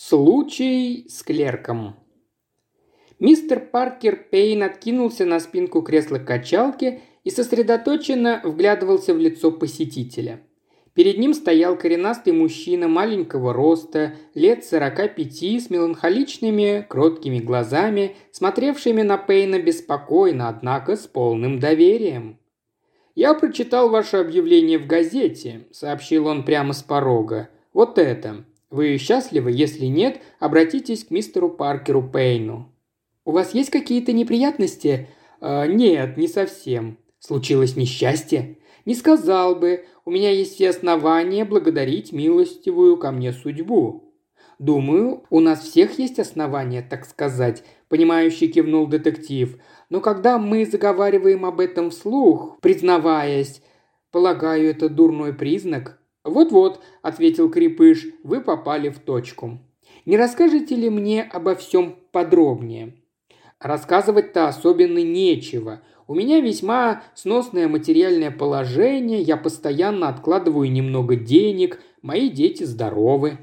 Случай с клерком. Мистер Паркер Пейн откинулся на спинку кресла-качалки и сосредоточенно вглядывался в лицо посетителя. Перед ним стоял коренастый мужчина маленького роста, лет сорока пяти, с меланхоличными, кроткими глазами, смотревшими на Пейна беспокойно, однако с полным доверием. «Я прочитал ваше объявление в газете», – сообщил он прямо с порога. «Вот это. Вы счастливы? Если нет, обратитесь к мистеру Паркеру Пейну». «У вас есть какие-то неприятности?» э, «Нет, не совсем. Случилось несчастье?» «Не сказал бы. У меня есть все основания благодарить милостивую ко мне судьбу». «Думаю, у нас всех есть основания, так сказать», – понимающий кивнул детектив. «Но когда мы заговариваем об этом вслух, признаваясь, полагаю, это дурной признак, «Вот-вот», – ответил Крепыш, – «вы попали в точку. Не расскажете ли мне обо всем подробнее?» Рассказывать-то особенно нечего. У меня весьма сносное материальное положение, я постоянно откладываю немного денег, мои дети здоровы.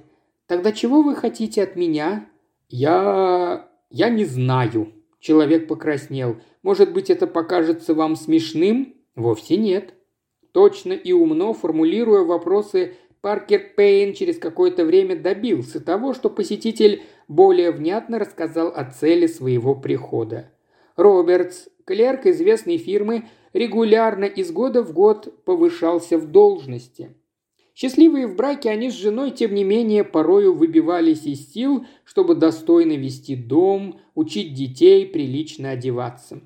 Тогда чего вы хотите от меня? Я... я не знаю. Человек покраснел. Может быть, это покажется вам смешным? Вовсе нет. Точно и умно формулируя вопросы, Паркер Пейн через какое-то время добился того, что посетитель более внятно рассказал о цели своего прихода. Робертс, клерк известной фирмы, регулярно из года в год повышался в должности. Счастливые в браке, они с женой, тем не менее, порою выбивались из сил, чтобы достойно вести дом, учить детей, прилично одеваться.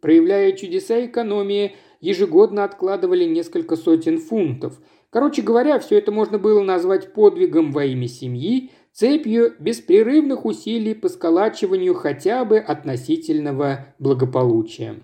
Проявляя чудеса экономии, ежегодно откладывали несколько сотен фунтов. Короче говоря, все это можно было назвать подвигом во имя семьи, цепью беспрерывных усилий по сколачиванию хотя бы относительного благополучия.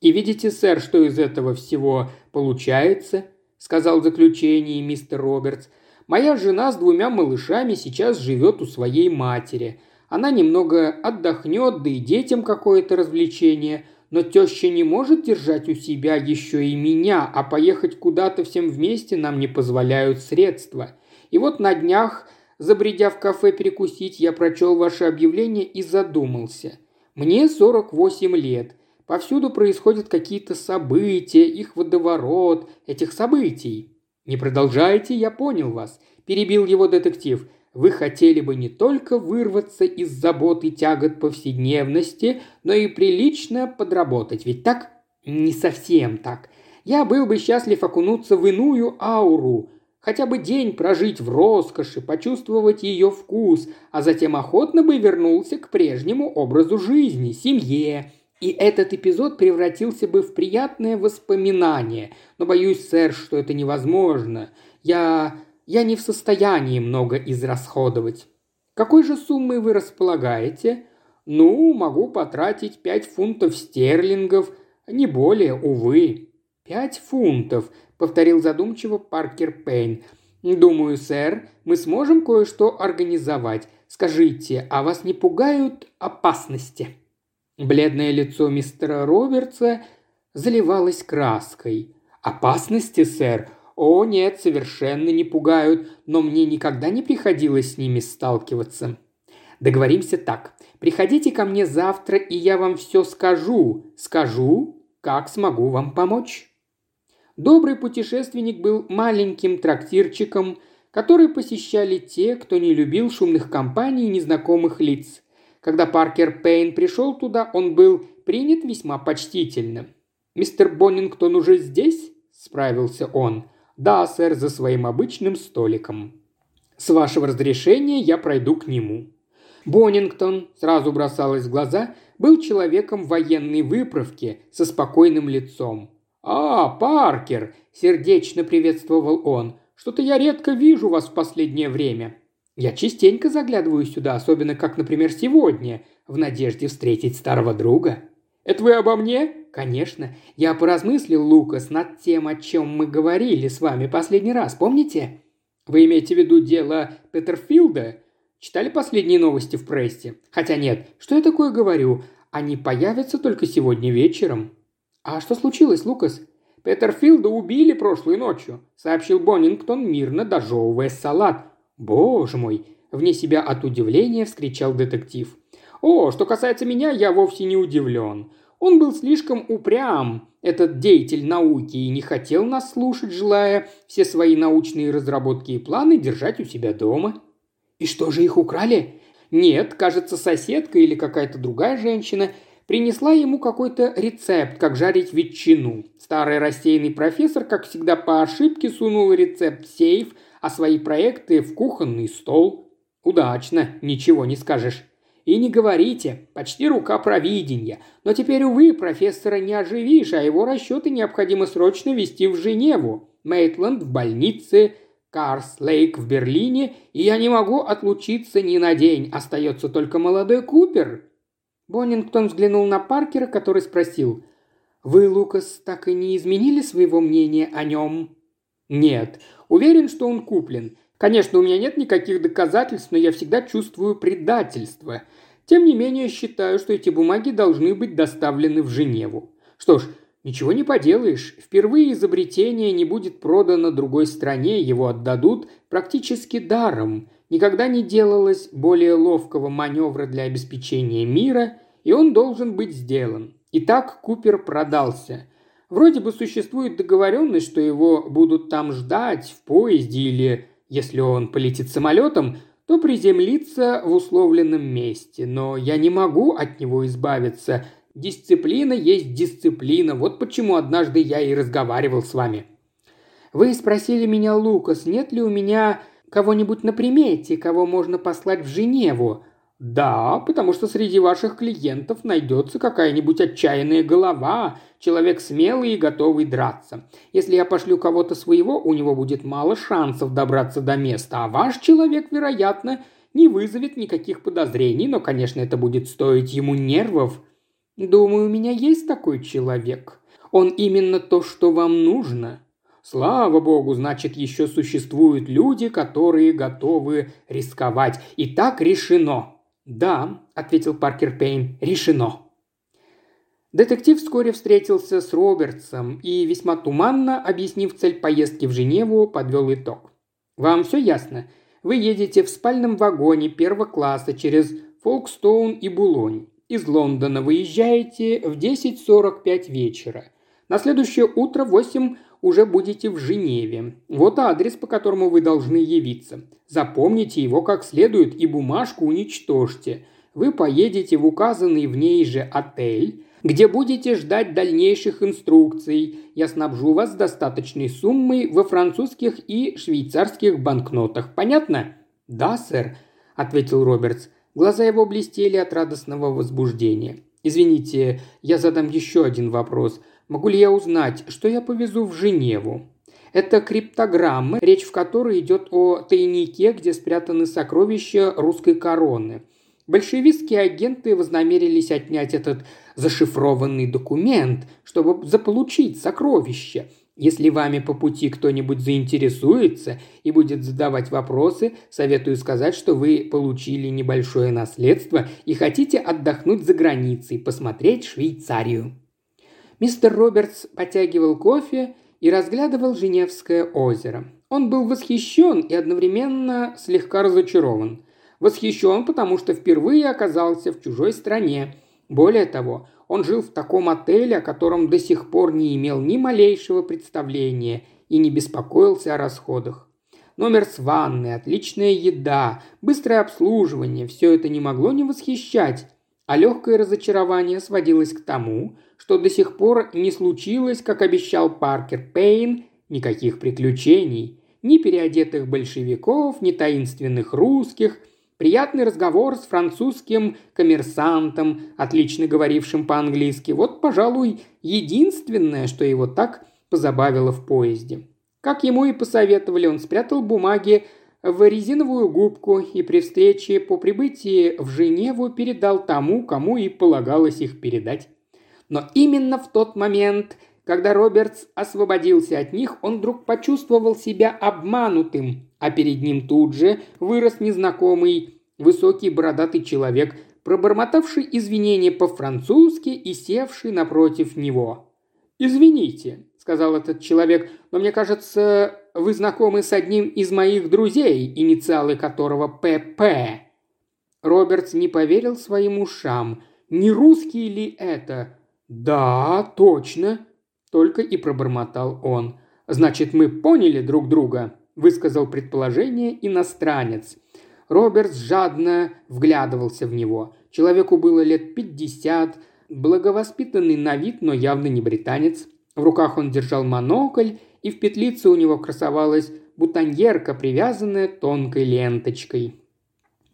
«И видите, сэр, что из этого всего получается?» – сказал в заключении мистер Робертс. «Моя жена с двумя малышами сейчас живет у своей матери. Она немного отдохнет, да и детям какое-то развлечение. Но теща не может держать у себя еще и меня, а поехать куда-то всем вместе нам не позволяют средства. И вот на днях, забредя в кафе перекусить, я прочел ваше объявление и задумался. Мне 48 лет. Повсюду происходят какие-то события, их водоворот, этих событий. Не продолжайте, я понял вас. Перебил его детектив вы хотели бы не только вырваться из забот и тягот повседневности, но и прилично подработать, ведь так? Не совсем так. Я был бы счастлив окунуться в иную ауру, хотя бы день прожить в роскоши, почувствовать ее вкус, а затем охотно бы вернулся к прежнему образу жизни, семье. И этот эпизод превратился бы в приятное воспоминание. Но боюсь, сэр, что это невозможно. Я я не в состоянии много израсходовать. Какой же суммой вы располагаете? Ну, могу потратить пять фунтов стерлингов, не более, увы. Пять фунтов, повторил задумчиво Паркер Пейн. Думаю, сэр, мы сможем кое-что организовать. Скажите, а вас не пугают опасности? Бледное лицо мистера Робертса заливалось краской. «Опасности, сэр? «О, нет, совершенно не пугают, но мне никогда не приходилось с ними сталкиваться». «Договоримся так. Приходите ко мне завтра, и я вам все скажу. Скажу, как смогу вам помочь». Добрый путешественник был маленьким трактирчиком, который посещали те, кто не любил шумных компаний и незнакомых лиц. Когда Паркер Пейн пришел туда, он был принят весьма почтительно. «Мистер Боннингтон уже здесь?» – справился он. «Да, сэр, за своим обычным столиком». «С вашего разрешения я пройду к нему». Боннингтон, сразу бросалось в глаза, был человеком военной выправки со спокойным лицом. «А, Паркер!» – сердечно приветствовал он. «Что-то я редко вижу вас в последнее время. Я частенько заглядываю сюда, особенно как, например, сегодня, в надежде встретить старого друга». «Это вы обо мне?» «Конечно. Я поразмыслил, Лукас, над тем, о чем мы говорили с вами последний раз, помните?» «Вы имеете в виду дело Петерфилда?» Читали последние новости в прессе? Хотя нет, что я такое говорю? Они появятся только сегодня вечером. А что случилось, Лукас? Петерфилда убили прошлой ночью, сообщил Боннингтон, мирно дожевывая салат. Боже мой, вне себя от удивления вскричал детектив. «О, что касается меня, я вовсе не удивлен. Он был слишком упрям, этот деятель науки, и не хотел нас слушать, желая все свои научные разработки и планы держать у себя дома». «И что же их украли?» «Нет, кажется, соседка или какая-то другая женщина принесла ему какой-то рецепт, как жарить ветчину. Старый рассеянный профессор, как всегда по ошибке, сунул рецепт в сейф, а свои проекты в кухонный стол. Удачно, ничего не скажешь. И не говорите, почти рука провидения. Но теперь, увы, профессора не оживишь, а его расчеты необходимо срочно вести в Женеву. Мейтленд в больнице, Карс Лейк в Берлине, и я не могу отлучиться ни на день. Остается только молодой Купер. Боннингтон взглянул на Паркера, который спросил, «Вы, Лукас, так и не изменили своего мнения о нем?» «Нет. Уверен, что он куплен. Конечно, у меня нет никаких доказательств, но я всегда чувствую предательство. Тем не менее, считаю, что эти бумаги должны быть доставлены в Женеву. Что ж, ничего не поделаешь. Впервые изобретение не будет продано другой стране, его отдадут практически даром. Никогда не делалось более ловкого маневра для обеспечения мира, и он должен быть сделан. Итак, Купер продался. Вроде бы существует договоренность, что его будут там ждать в поезде или, если он полетит самолетом, то приземлиться в условленном месте. Но я не могу от него избавиться. Дисциплина есть дисциплина. Вот почему однажды я и разговаривал с вами. Вы спросили меня, Лукас, нет ли у меня кого-нибудь на примете, кого можно послать в Женеву?» «Да, потому что среди ваших клиентов найдется какая-нибудь отчаянная голова, человек смелый и готовый драться. Если я пошлю кого-то своего, у него будет мало шансов добраться до места, а ваш человек, вероятно, не вызовет никаких подозрений, но, конечно, это будет стоить ему нервов. Думаю, у меня есть такой человек. Он именно то, что вам нужно. Слава богу, значит, еще существуют люди, которые готовы рисковать. И так решено. Да, ответил Паркер Пейн, решено. Детектив вскоре встретился с Робертсом и, весьма туманно объяснив цель поездки в Женеву, подвел итог. «Вам все ясно? Вы едете в спальном вагоне первого класса через Фолкстоун и Булонь. Из Лондона выезжаете в 10.45 вечера. На следующее утро в 8 уже будете в Женеве. Вот адрес, по которому вы должны явиться. Запомните его как следует и бумажку уничтожьте. Вы поедете в указанный в ней же отель, где будете ждать дальнейших инструкций. Я снабжу вас достаточной суммой во французских и швейцарских банкнотах. Понятно? Да, сэр, ответил Робертс. Глаза его блестели от радостного возбуждения. «Извините, я задам еще один вопрос. Могу ли я узнать, что я повезу в Женеву?» Это криптограммы, речь в которой идет о тайнике, где спрятаны сокровища русской короны. Большевистские агенты вознамерились отнять этот зашифрованный документ, чтобы заполучить сокровища. Если вами по пути кто-нибудь заинтересуется и будет задавать вопросы, советую сказать, что вы получили небольшое наследство и хотите отдохнуть за границей, посмотреть Швейцарию. Мистер Робертс потягивал кофе и разглядывал Женевское озеро. Он был восхищен и одновременно слегка разочарован. Восхищен, потому что впервые оказался в чужой стране. Более того, он жил в таком отеле, о котором до сих пор не имел ни малейшего представления и не беспокоился о расходах. Номер с ванной, отличная еда, быстрое обслуживание – все это не могло не восхищать, а легкое разочарование сводилось к тому, что до сих пор не случилось, как обещал Паркер Пейн, никаких приключений, ни переодетых большевиков, ни таинственных русских, приятный разговор с французским коммерсантом, отлично говорившим по-английски. Вот, пожалуй, единственное, что его так позабавило в поезде. Как ему и посоветовали, он спрятал бумаги в резиновую губку и при встрече по прибытии в Женеву передал тому, кому и полагалось их передать. Но именно в тот момент, когда Робертс освободился от них, он вдруг почувствовал себя обманутым, а перед ним тут же вырос незнакомый высокий бородатый человек, пробормотавший извинения по-французски и севший напротив него. «Извините», — сказал этот человек, — «но мне кажется, вы знакомы с одним из моих друзей, инициалы которого ПП». Робертс не поверил своим ушам. «Не русский ли это?» «Да, точно», – только и пробормотал он. «Значит, мы поняли друг друга», – высказал предположение иностранец. Робертс жадно вглядывался в него. Человеку было лет пятьдесят, благовоспитанный на вид, но явно не британец. В руках он держал монокль, и в петлице у него красовалась бутоньерка, привязанная тонкой ленточкой.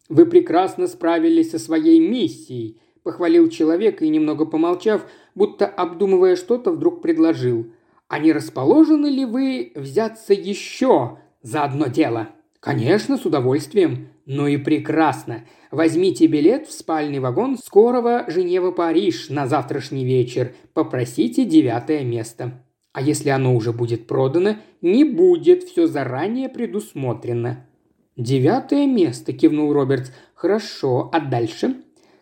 «Вы прекрасно справились со своей миссией», – похвалил человек и, немного помолчав, будто обдумывая что-то, вдруг предложил. «А не расположены ли вы взяться еще за одно дело?» «Конечно, с удовольствием. Ну и прекрасно. Возьмите билет в спальный вагон скорого Женева-Париж на завтрашний вечер. Попросите девятое место. А если оно уже будет продано, не будет, все заранее предусмотрено». «Девятое место», – кивнул Робертс. «Хорошо, а дальше?»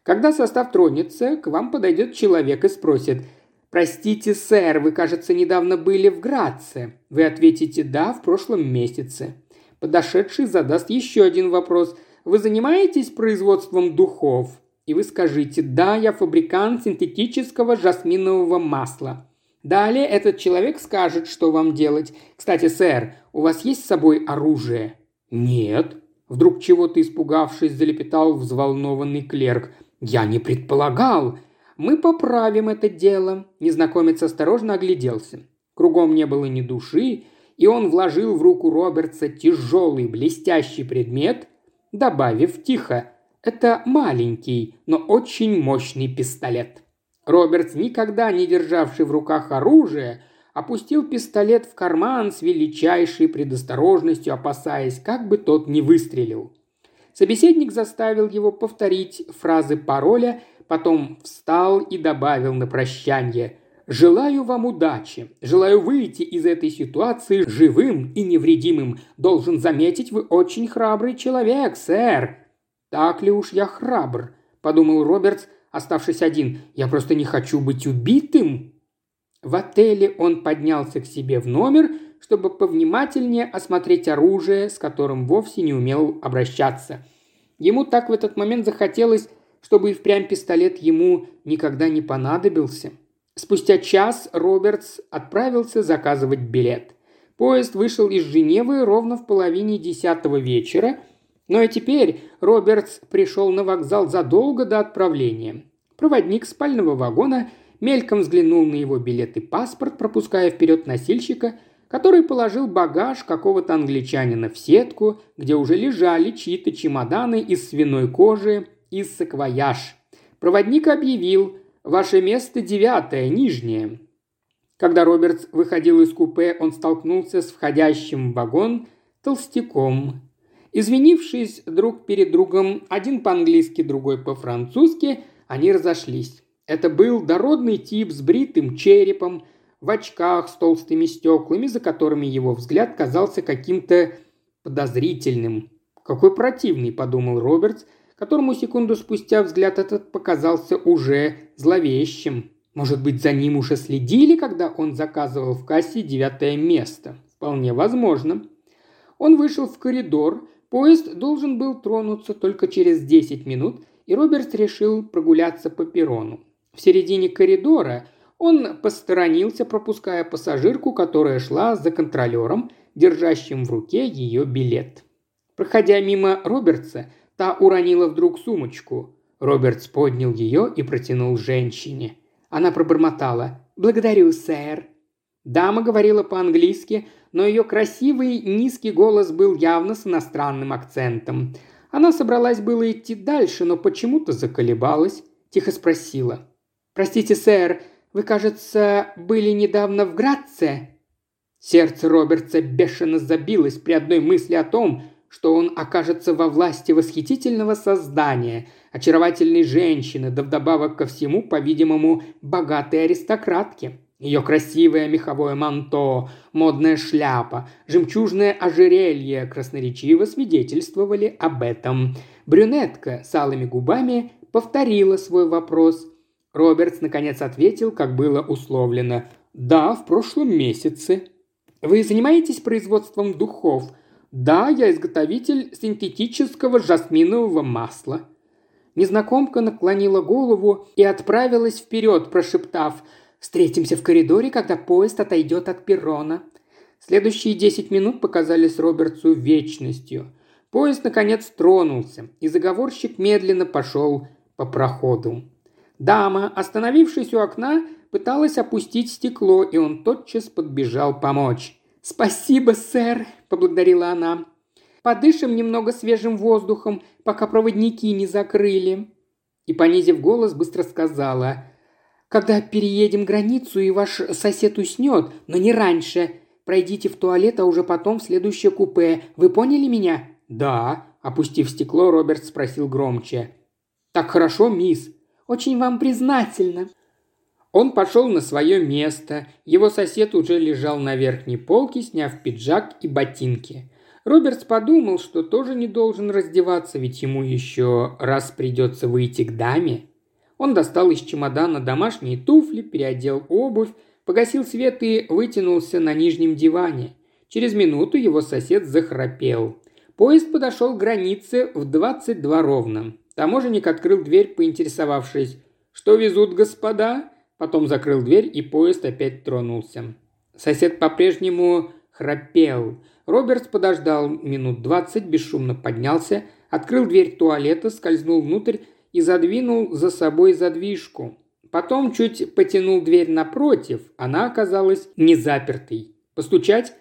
Когда состав тронется, к вам подойдет человек и спросит «Простите, сэр, вы, кажется, недавно были в Граце». Вы ответите «Да, в прошлом месяце». Подошедший задаст еще один вопрос. Вы занимаетесь производством духов? И вы скажите «Да, я фабрикант синтетического жасминового масла». Далее этот человек скажет, что вам делать. Кстати, сэр, у вас есть с собой оружие? Нет. Вдруг чего-то испугавшись, залепетал взволнованный клерк. Я не предполагал. Мы поправим это дело. Незнакомец осторожно огляделся. Кругом не было ни души, и он вложил в руку Робертса тяжелый блестящий предмет, добавив тихо «Это маленький, но очень мощный пистолет». Робертс, никогда не державший в руках оружие, опустил пистолет в карман с величайшей предосторожностью, опасаясь, как бы тот не выстрелил. Собеседник заставил его повторить фразы пароля, потом встал и добавил на прощание – Желаю вам удачи. Желаю выйти из этой ситуации живым и невредимым. Должен заметить, вы очень храбрый человек, сэр. Так ли уж я храбр? Подумал Робертс, оставшись один. Я просто не хочу быть убитым. В отеле он поднялся к себе в номер, чтобы повнимательнее осмотреть оружие, с которым вовсе не умел обращаться. Ему так в этот момент захотелось, чтобы и впрямь пистолет ему никогда не понадобился. Спустя час Робертс отправился заказывать билет. Поезд вышел из Женевы ровно в половине десятого вечера, но и теперь Робертс пришел на вокзал задолго до отправления. Проводник спального вагона мельком взглянул на его билет и паспорт, пропуская вперед носильщика, который положил багаж какого-то англичанина в сетку, где уже лежали чьи-то чемоданы из свиной кожи и саквояж. Проводник объявил – Ваше место девятое, нижнее». Когда Робертс выходил из купе, он столкнулся с входящим в вагон толстяком. Извинившись друг перед другом, один по-английски, другой по-французски, они разошлись. Это был дородный тип с бритым черепом, в очках с толстыми стеклами, за которыми его взгляд казался каким-то подозрительным. «Какой противный», – подумал Робертс – которому секунду спустя взгляд этот показался уже зловещим. Может быть, за ним уже следили, когда он заказывал в кассе девятое место? Вполне возможно. Он вышел в коридор, поезд должен был тронуться только через 10 минут, и Роберт решил прогуляться по перрону. В середине коридора он посторонился, пропуская пассажирку, которая шла за контролером, держащим в руке ее билет. Проходя мимо Робертса, Та уронила вдруг сумочку. Робертс поднял ее и протянул женщине. Она пробормотала «Благодарю, сэр». Дама говорила по-английски, но ее красивый низкий голос был явно с иностранным акцентом. Она собралась было идти дальше, но почему-то заколебалась. Тихо спросила. «Простите, сэр, вы, кажется, были недавно в Граце?» Сердце Робертса бешено забилось при одной мысли о том, что он окажется во власти восхитительного создания, очаровательной женщины, да вдобавок ко всему, по-видимому, богатой аристократки. Ее красивое меховое манто, модная шляпа, жемчужное ожерелье красноречиво свидетельствовали об этом. Брюнетка с алыми губами повторила свой вопрос. Робертс наконец ответил, как было условлено. «Да, в прошлом месяце». Вы занимаетесь производством духов?» «Да, я изготовитель синтетического жасминового масла». Незнакомка наклонила голову и отправилась вперед, прошептав «Встретимся в коридоре, когда поезд отойдет от перрона». Следующие десять минут показались Робертсу вечностью. Поезд, наконец, тронулся, и заговорщик медленно пошел по проходу. Дама, остановившись у окна, пыталась опустить стекло, и он тотчас подбежал помочь. «Спасибо, сэр», – поблагодарила она. «Подышим немного свежим воздухом, пока проводники не закрыли». И, понизив голос, быстро сказала. «Когда переедем границу, и ваш сосед уснет, но не раньше, пройдите в туалет, а уже потом в следующее купе. Вы поняли меня?» «Да», – опустив стекло, Роберт спросил громче. «Так хорошо, мисс». «Очень вам признательна», он пошел на свое место. Его сосед уже лежал на верхней полке, сняв пиджак и ботинки. Робертс подумал, что тоже не должен раздеваться, ведь ему еще раз придется выйти к даме. Он достал из чемодана домашние туфли, переодел обувь, погасил свет и вытянулся на нижнем диване. Через минуту его сосед захрапел. Поезд подошел к границе в 22 ровно. Таможенник открыл дверь, поинтересовавшись, «Что везут господа?» Потом закрыл дверь, и поезд опять тронулся. Сосед по-прежнему храпел. Робертс подождал минут двадцать, бесшумно поднялся, открыл дверь туалета, скользнул внутрь и задвинул за собой задвижку. Потом чуть потянул дверь напротив, она оказалась не запертой. Постучать?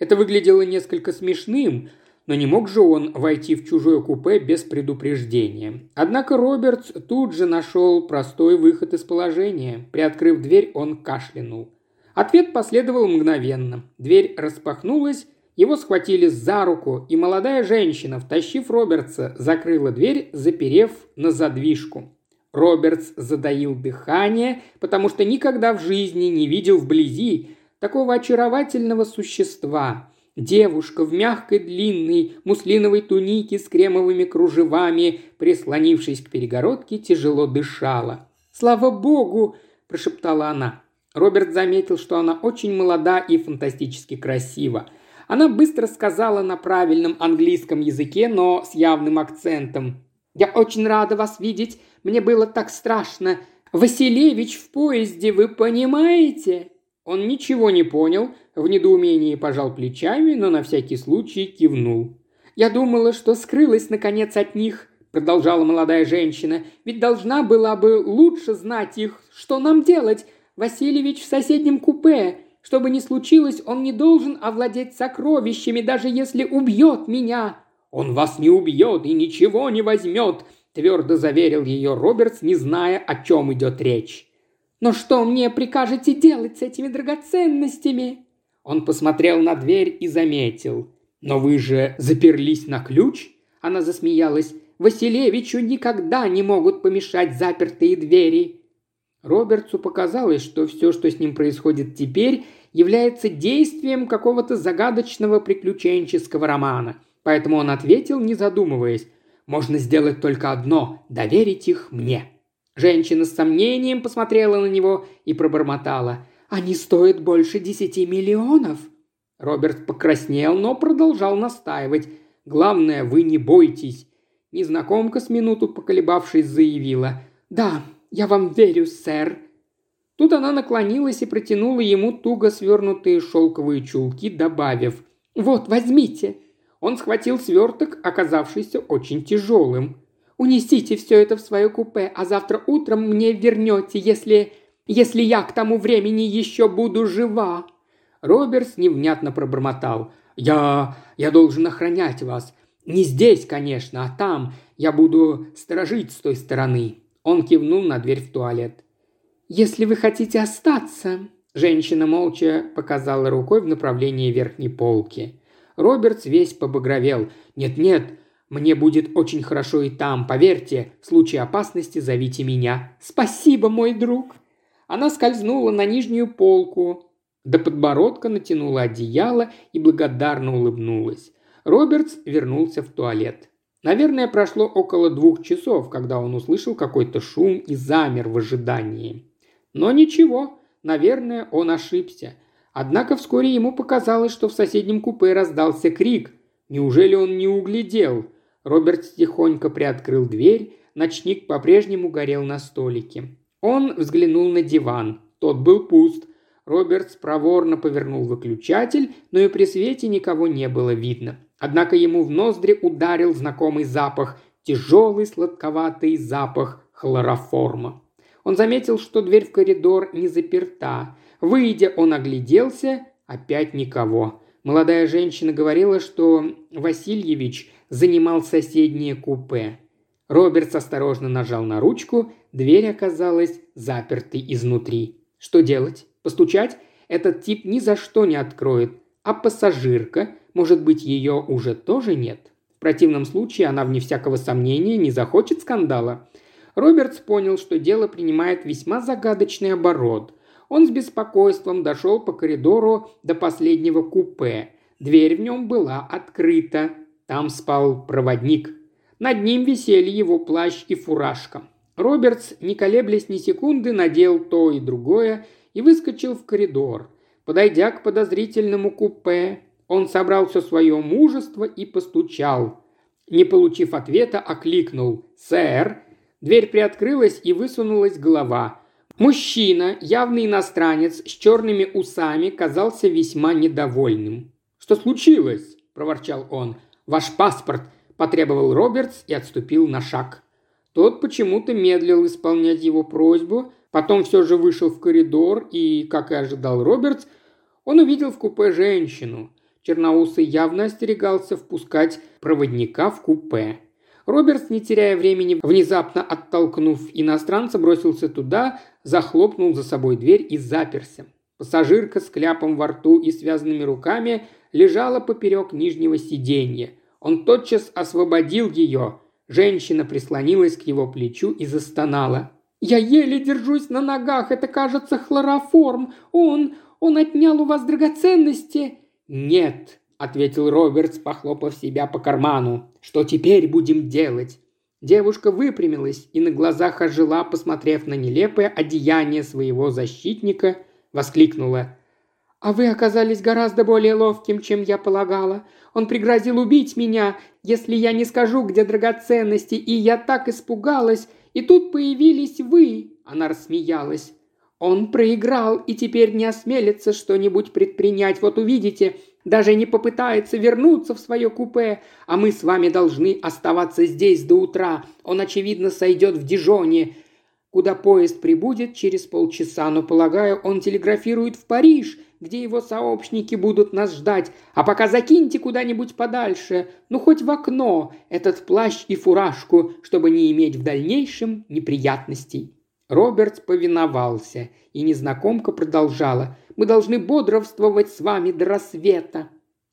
Это выглядело несколько смешным, но не мог же он войти в чужое купе без предупреждения. Однако Робертс тут же нашел простой выход из положения. Приоткрыв дверь, он кашлянул. Ответ последовал мгновенно. Дверь распахнулась, его схватили за руку, и молодая женщина, втащив Робертса, закрыла дверь, заперев на задвижку. Робертс задаил дыхание, потому что никогда в жизни не видел вблизи такого очаровательного существа – Девушка в мягкой длинной муслиновой тунике с кремовыми кружевами, прислонившись к перегородке, тяжело дышала. «Слава богу!» – прошептала она. Роберт заметил, что она очень молода и фантастически красива. Она быстро сказала на правильном английском языке, но с явным акцентом. «Я очень рада вас видеть. Мне было так страшно. Василевич в поезде, вы понимаете?» Он ничего не понял, в недоумении пожал плечами, но на всякий случай кивнул. «Я думала, что скрылась, наконец, от них», – продолжала молодая женщина. «Ведь должна была бы лучше знать их. Что нам делать? Васильевич в соседнем купе. Что бы ни случилось, он не должен овладеть сокровищами, даже если убьет меня». «Он вас не убьет и ничего не возьмет», – твердо заверил ее Робертс, не зная, о чем идет речь. Но что мне прикажете делать с этими драгоценностями?» Он посмотрел на дверь и заметил. «Но вы же заперлись на ключ?» Она засмеялась. «Василевичу никогда не могут помешать запертые двери». Робертсу показалось, что все, что с ним происходит теперь, является действием какого-то загадочного приключенческого романа. Поэтому он ответил, не задумываясь. «Можно сделать только одно – доверить их мне». Женщина с сомнением посмотрела на него и пробормотала. «Они стоят больше десяти миллионов». Роберт покраснел, но продолжал настаивать. «Главное, вы не бойтесь». Незнакомка с минуту поколебавшись заявила. «Да, я вам верю, сэр». Тут она наклонилась и протянула ему туго свернутые шелковые чулки, добавив «Вот, возьмите». Он схватил сверток, оказавшийся очень тяжелым. Унесите все это в свое купе, а завтра утром мне вернете, если... если я к тому времени еще буду жива». Робертс невнятно пробормотал. «Я... я должен охранять вас. Не здесь, конечно, а там. Я буду сторожить с той стороны». Он кивнул на дверь в туалет. «Если вы хотите остаться...» Женщина молча показала рукой в направлении верхней полки. Робертс весь побагровел. «Нет-нет, мне будет очень хорошо и там, поверьте. В случае опасности зовите меня. Спасибо, мой друг. Она скользнула на нижнюю полку, до подбородка натянула одеяло и благодарно улыбнулась. Робертс вернулся в туалет. Наверное, прошло около двух часов, когда он услышал какой-то шум и замер в ожидании. Но ничего, наверное, он ошибся. Однако вскоре ему показалось, что в соседнем купе раздался крик. Неужели он не углядел? Роберт тихонько приоткрыл дверь, ночник по-прежнему горел на столике. Он взглянул на диван. Тот был пуст. Роберт проворно повернул выключатель, но и при свете никого не было видно. Однако ему в ноздри ударил знакомый запах, тяжелый сладковатый запах хлороформа. Он заметил, что дверь в коридор не заперта. Выйдя, он огляделся, опять никого. Молодая женщина говорила, что Васильевич занимал соседнее купе. Робертс осторожно нажал на ручку, дверь оказалась запертой изнутри. Что делать? Постучать? Этот тип ни за что не откроет. А пассажирка, может быть, ее уже тоже нет? В противном случае она, вне всякого сомнения, не захочет скандала. Робертс понял, что дело принимает весьма загадочный оборот. Он с беспокойством дошел по коридору до последнего купе. Дверь в нем была открыта. Там спал проводник. Над ним висели его плащ и фуражка. Робертс, не колеблясь ни секунды, надел то и другое и выскочил в коридор. Подойдя к подозрительному купе, он собрал все свое мужество и постучал. Не получив ответа, окликнул «Сэр!». Дверь приоткрылась и высунулась голова. Мужчина, явный иностранец, с черными усами, казался весьма недовольным. «Что случилось?» – проворчал он. «Ваш паспорт!» – потребовал Робертс и отступил на шаг. Тот почему-то медлил исполнять его просьбу, потом все же вышел в коридор и, как и ожидал Робертс, он увидел в купе женщину. Черноусый явно остерегался впускать проводника в купе. Робертс, не теряя времени, внезапно оттолкнув иностранца, бросился туда, захлопнул за собой дверь и заперся. Пассажирка с кляпом во рту и связанными руками лежала поперек нижнего сиденья. Он тотчас освободил ее. Женщина прислонилась к его плечу и застонала. «Я еле держусь на ногах, это, кажется, хлороформ. Он, он отнял у вас драгоценности?» «Нет», – ответил Робертс, похлопав себя по карману. «Что теперь будем делать?» Девушка выпрямилась и на глазах ожила, посмотрев на нелепое одеяние своего защитника, воскликнула. «А вы оказались гораздо более ловким, чем я полагала. Он пригрозил убить меня, если я не скажу, где драгоценности, и я так испугалась, и тут появились вы!» Она рассмеялась. Он проиграл и теперь не осмелится что-нибудь предпринять. Вот увидите, даже не попытается вернуться в свое купе, а мы с вами должны оставаться здесь до утра. Он, очевидно, сойдет в Дижоне, куда поезд прибудет через полчаса, но, полагаю, он телеграфирует в Париж, где его сообщники будут нас ждать. А пока закиньте куда-нибудь подальше, ну хоть в окно, этот плащ и фуражку, чтобы не иметь в дальнейшем неприятностей. Роберт повиновался, и незнакомка продолжала. «Мы должны бодрствовать с вами до рассвета».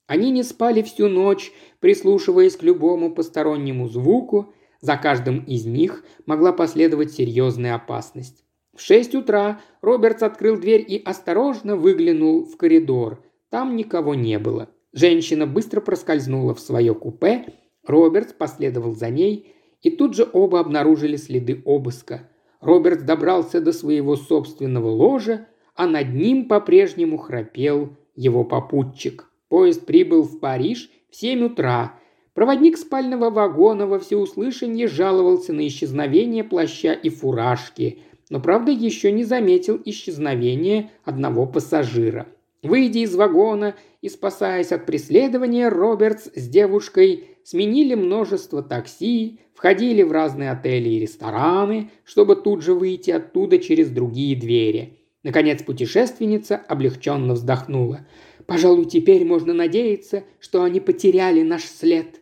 Они не спали всю ночь, прислушиваясь к любому постороннему звуку. За каждым из них могла последовать серьезная опасность. В шесть утра Робертс открыл дверь и осторожно выглянул в коридор. Там никого не было. Женщина быстро проскользнула в свое купе. Робертс последовал за ней, и тут же оба обнаружили следы обыска – Роберт добрался до своего собственного ложа, а над ним по-прежнему храпел его попутчик. Поезд прибыл в Париж в семь утра. Проводник спального вагона во всеуслышание жаловался на исчезновение плаща и фуражки, но, правда, еще не заметил исчезновения одного пассажира. Выйдя из вагона и спасаясь от преследования, Робертс с девушкой сменили множество такси, входили в разные отели и рестораны, чтобы тут же выйти оттуда через другие двери. Наконец путешественница облегченно вздохнула. «Пожалуй, теперь можно надеяться, что они потеряли наш след».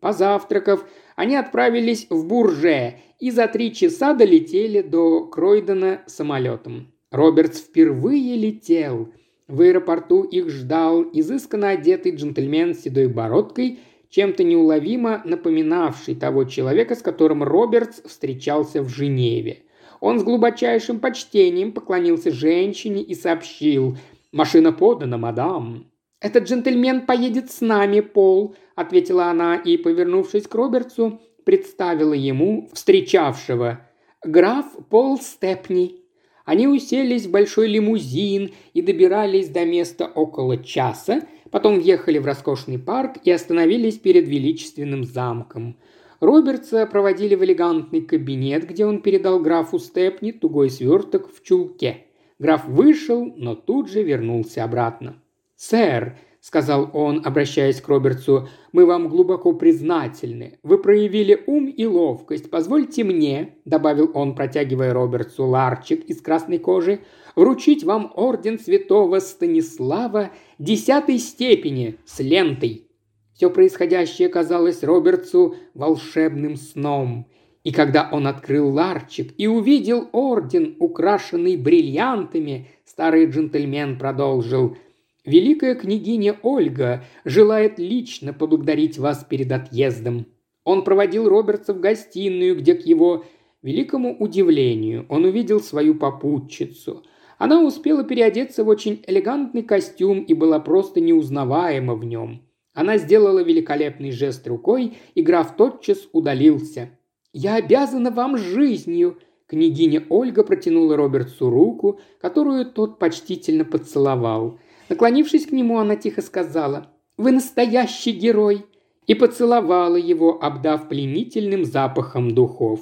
Позавтракав, они отправились в Бурже и за три часа долетели до Кройдена самолетом. Робертс впервые летел – в аэропорту их ждал изысканно одетый джентльмен с седой бородкой, чем-то неуловимо напоминавший того человека, с которым Робертс встречался в Женеве. Он с глубочайшим почтением поклонился женщине и сообщил «Машина подана, мадам». «Этот джентльмен поедет с нами, Пол», – ответила она и, повернувшись к Робертсу, представила ему встречавшего. «Граф Пол Степни». Они уселись в большой лимузин и добирались до места около часа, потом въехали в роскошный парк и остановились перед величественным замком. Робертса проводили в элегантный кабинет, где он передал графу Степни тугой сверток в чулке. Граф вышел, но тут же вернулся обратно. «Сэр», – сказал он, обращаясь к Робертсу, – «мы вам глубоко признательны. Вы проявили ум и ловкость. Позвольте мне», – добавил он, протягивая Робертсу ларчик из красной кожи, – «вручить вам орден святого Станислава десятой степени с лентой». Все происходящее казалось Робертсу волшебным сном. И когда он открыл ларчик и увидел орден, украшенный бриллиантами, старый джентльмен продолжил – Великая княгиня Ольга желает лично поблагодарить вас перед отъездом. Он проводил Робертса в гостиную, где к его великому удивлению он увидел свою попутчицу. Она успела переодеться в очень элегантный костюм и была просто неузнаваема в нем. Она сделала великолепный жест рукой, и граф тотчас удалился. «Я обязана вам жизнью!» Княгиня Ольга протянула Робертсу руку, которую тот почтительно поцеловал – Наклонившись к нему, она тихо сказала «Вы настоящий герой!» и поцеловала его, обдав пленительным запахом духов.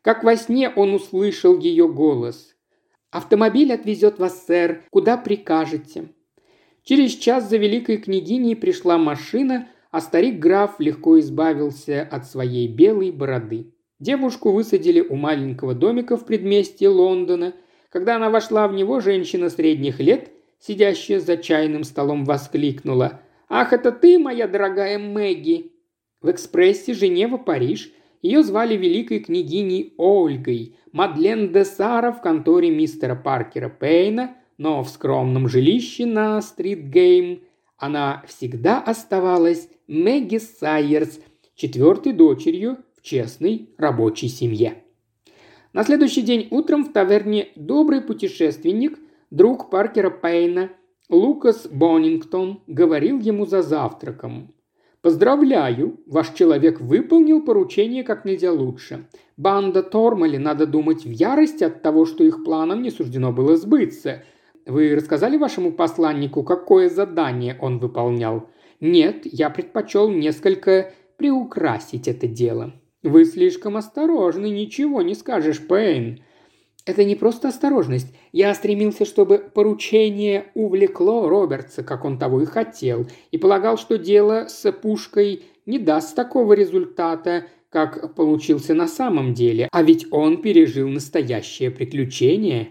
Как во сне он услышал ее голос. «Автомобиль отвезет вас, сэр, куда прикажете». Через час за великой княгиней пришла машина, а старик-граф легко избавился от своей белой бороды. Девушку высадили у маленького домика в предместье Лондона. Когда она вошла в него, женщина средних лет сидящая за чайным столом, воскликнула. «Ах, это ты, моя дорогая Мэгги!» В экспрессе Женева-Париж ее звали великой княгиней Ольгой, Мадлен де Сара в конторе мистера Паркера Пейна, но в скромном жилище на Стрит-Гейм она всегда оставалась Мэгги Сайерс, четвертой дочерью в честной рабочей семье. На следующий день утром в таверне «Добрый путешественник» друг Паркера Пейна, Лукас Боннингтон, говорил ему за завтраком. «Поздравляю, ваш человек выполнил поручение как нельзя лучше. Банда Тормали, надо думать, в ярости от того, что их планам не суждено было сбыться. Вы рассказали вашему посланнику, какое задание он выполнял? Нет, я предпочел несколько приукрасить это дело. Вы слишком осторожны, ничего не скажешь, Пейн. Это не просто осторожность. Я стремился, чтобы поручение увлекло Робертса, как он того и хотел, и полагал, что дело с пушкой не даст такого результата, как получился на самом деле. А ведь он пережил настоящее приключение.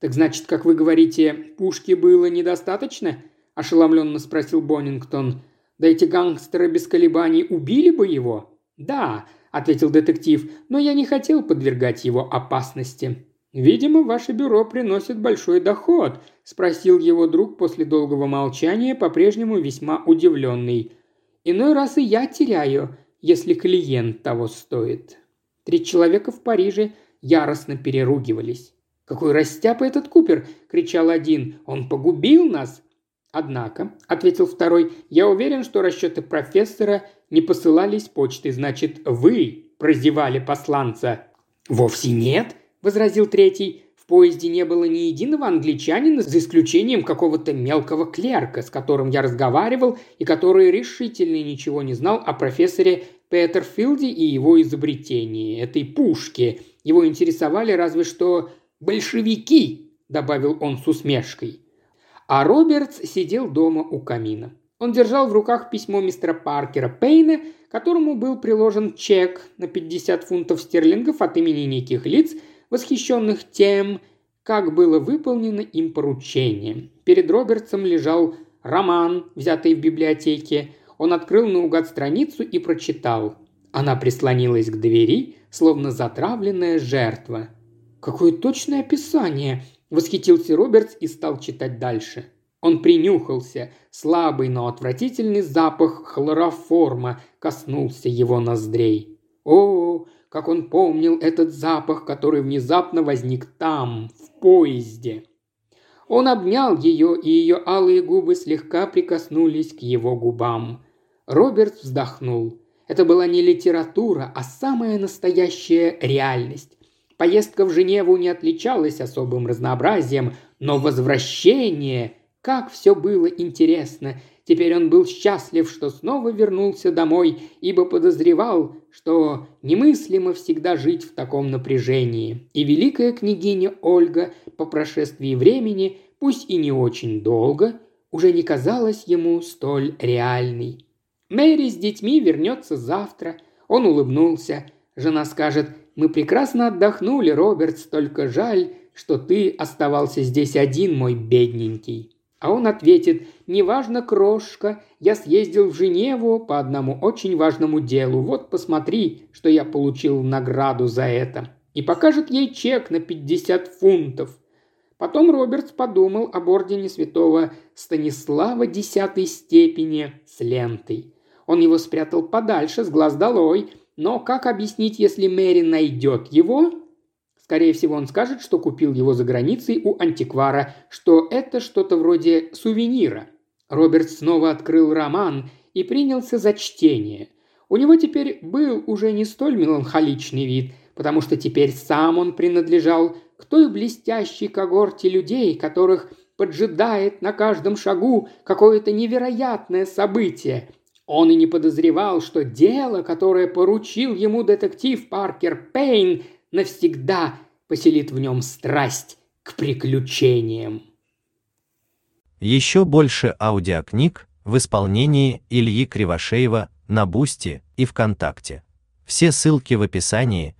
Так значит, как вы говорите, пушки было недостаточно? ошеломленно спросил Боннингтон. Да эти гангстеры без колебаний убили бы его? Да, ответил детектив, но я не хотел подвергать его опасности. «Видимо, ваше бюро приносит большой доход», – спросил его друг после долгого молчания, по-прежнему весьма удивленный. «Иной раз и я теряю, если клиент того стоит». Три человека в Париже яростно переругивались. «Какой растяпа этот Купер!» – кричал один. «Он погубил нас!» «Однако», – ответил второй, – «я уверен, что расчеты профессора не посылались почтой, значит, вы прозевали посланца». «Вовсе нет», – возразил третий. «В поезде не было ни единого англичанина, за исключением какого-то мелкого клерка, с которым я разговаривал и который решительно ничего не знал о профессоре Петерфилде и его изобретении, этой пушке. Его интересовали разве что большевики», – добавил он с усмешкой. А Робертс сидел дома у камина. Он держал в руках письмо мистера Паркера Пейна, которому был приложен чек на 50 фунтов стерлингов от имени неких лиц – восхищенных тем, как было выполнено им поручение. Перед Робертсом лежал роман, взятый в библиотеке. Он открыл наугад страницу и прочитал. Она прислонилась к двери, словно затравленная жертва. «Какое точное описание!» – восхитился Робертс и стал читать дальше. Он принюхался. Слабый, но отвратительный запах хлороформа коснулся его ноздрей. «О, как он помнил этот запах, который внезапно возник там, в поезде. Он обнял ее, и ее алые губы слегка прикоснулись к его губам. Роберт вздохнул. Это была не литература, а самая настоящая реальность. Поездка в Женеву не отличалась особым разнообразием, но возвращение, как все было интересно. Теперь он был счастлив, что снова вернулся домой, ибо подозревал, что немыслимо всегда жить в таком напряжении. И великая княгиня Ольга по прошествии времени, пусть и не очень долго, уже не казалась ему столь реальной. Мэри с детьми вернется завтра. Он улыбнулся. Жена скажет, мы прекрасно отдохнули, Робертс, только жаль, что ты оставался здесь один, мой бедненький. А он ответит, неважно, крошка, я съездил в Женеву по одному очень важному делу. Вот посмотри, что я получил в награду за это. И покажет ей чек на 50 фунтов. Потом Робертс подумал об ордене святого Станислава десятой степени с лентой. Он его спрятал подальше, с глаз долой, но как объяснить, если Мэри найдет его, Скорее всего, он скажет, что купил его за границей у антиквара, что это что-то вроде сувенира. Роберт снова открыл роман и принялся за чтение. У него теперь был уже не столь меланхоличный вид, потому что теперь сам он принадлежал к той блестящей когорте людей, которых поджидает на каждом шагу какое-то невероятное событие. Он и не подозревал, что дело, которое поручил ему детектив Паркер Пейн, навсегда поселит в нем страсть к приключениям. Еще больше аудиокниг в исполнении Ильи Кривошеева на Бусти и ВКонтакте. Все ссылки в описании –